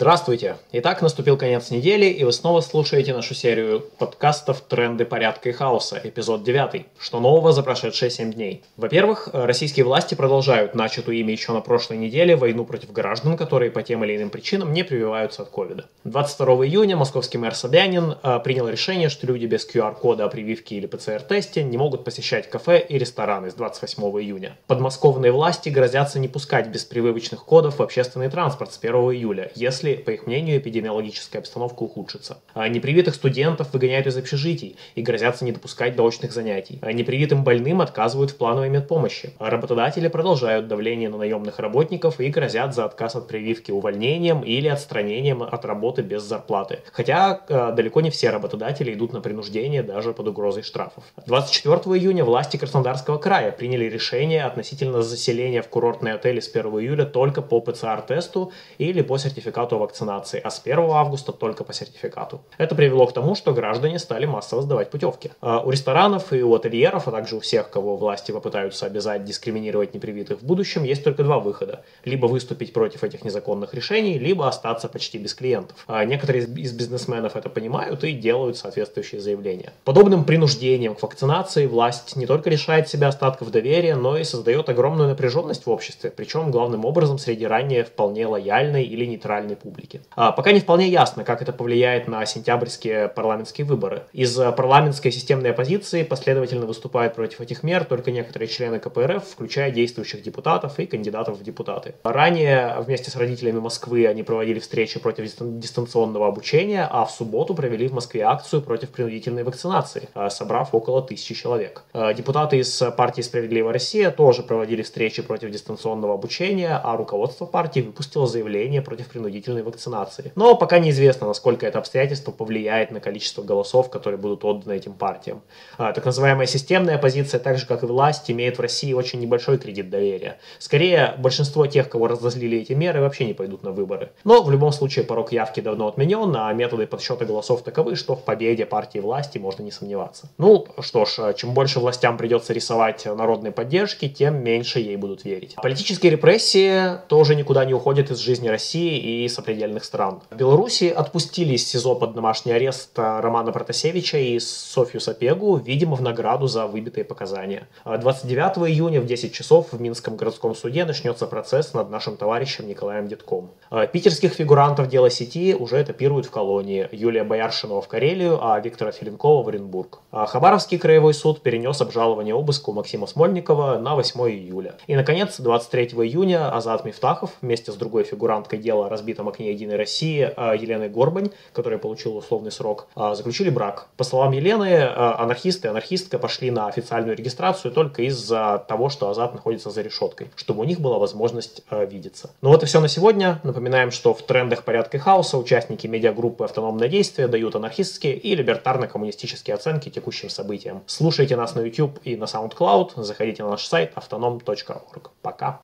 Здравствуйте! Итак, наступил конец недели, и вы снова слушаете нашу серию подкастов «Тренды порядка и хаоса», эпизод 9. Что нового за прошедшие 7 дней? Во-первых, российские власти продолжают начатую ими еще на прошлой неделе войну против граждан, которые по тем или иным причинам не прививаются от ковида. 22 июня московский мэр Собянин э, принял решение, что люди без QR-кода о прививке или ПЦР-тесте не могут посещать кафе и рестораны с 28 июня. Подмосковные власти грозятся не пускать без прививочных кодов в общественный транспорт с 1 июля, если, по их мнению, эпидемиологическая обстановка ухудшится. А непривитых студентов выгоняют из общежитий и грозятся не допускать до очных занятий. А непривитым больным отказывают в плановой медпомощи. А работодатели продолжают давление на наемных работников и грозят за отказ от прививки увольнением или отстранением от работы без зарплаты. Хотя э, далеко не все работодатели идут на принуждение даже под угрозой штрафов. 24 июня власти Краснодарского края приняли решение относительно заселения в курортные отели с 1 июля только по ПЦР-тесту или по сертификату вакцинации, а с 1 августа только по сертификату. Это привело к тому, что граждане стали массово сдавать путевки. А у ресторанов и у ательеров, а также у всех, кого власти попытаются обязать дискриминировать непривитых в будущем, есть только два выхода. Либо выступить против этих незаконных решений, либо остаться почти без клиентов. А некоторые из бизнесменов это понимают и делают соответствующие заявления. Подобным принуждением к вакцинации власть не только лишает себя остатков доверия, но и создает огромную напряженность в обществе, причем главным образом среди ранее вполне лояльной или нейтральной публики. А, пока не вполне ясно, как это повлияет на сентябрьские парламентские выборы. Из парламентской системной оппозиции последовательно выступают против этих мер только некоторые члены КПРФ, включая действующих депутатов и кандидатов в депутаты. Ранее вместе с родителями Москвы они проводили встречи против дистанционного обучения, а в субботу провели в Москве акцию против принудительной вакцинации, а, собрав около тысячи человек. А, депутаты из партии «Справедливая Россия» тоже проводили встречи против дистанционного обучения, а руководство партии выпустило заявление против принудительной вакцинации. Но пока неизвестно, насколько это обстоятельство повлияет на количество голосов, которые будут отданы этим партиям. А, так называемая системная оппозиция, так же как и власть, имеет в России очень небольшой кредит доверия. Скорее, большинство тех, кого разозлили эти меры, вообще не пойдут на выборы. Но в любом случае порог явки давно отменен, а методы подсчета голосов таковы, что в победе партии власти можно не сомневаться. Ну что ж, чем больше властям придется рисовать народной поддержки, тем меньше ей будут верить. Политические репрессии тоже никуда не уходят из жизни России и сопредельных стран. В Беларуси отпустили из СИЗО под домашний арест Романа Протасевича и Софью Сапегу, видимо, в награду за выбитые показания. 29 июня в 10 часов в Минском городском суде начнется процесс над нашим товарищем Николаем Детком. Питерских фигурантов дела сети уже этапируют в колонии. Юлия Бояршинова в Карелию, а Виктора Филинкова в Оренбург. Хабаровский краевой суд перенес обжалование обыска у Максима Смольникова на 8 июля. И, наконец, 23 июня Азат Мифтахов вместе с другой фигуранткой дела о разбитом окне Единой России а, Еленой Горбань, которая получила условный срок, а, заключили брак. По словам Елены, а, анархисты и анархистка пошли на официальную регистрацию только из-за того, что Азат находится за решеткой, чтобы у них была возможность видеться. Ну вот и все на сегодня. Напоминаем, что в трендах порядка и хаоса участники медиагруппы «Автономное действие» дают анархистские и либертарно-коммунистические оценки текущим событиям. Слушайте нас на YouTube и на SoundCloud, заходите на наш сайт autonom.org. Пока!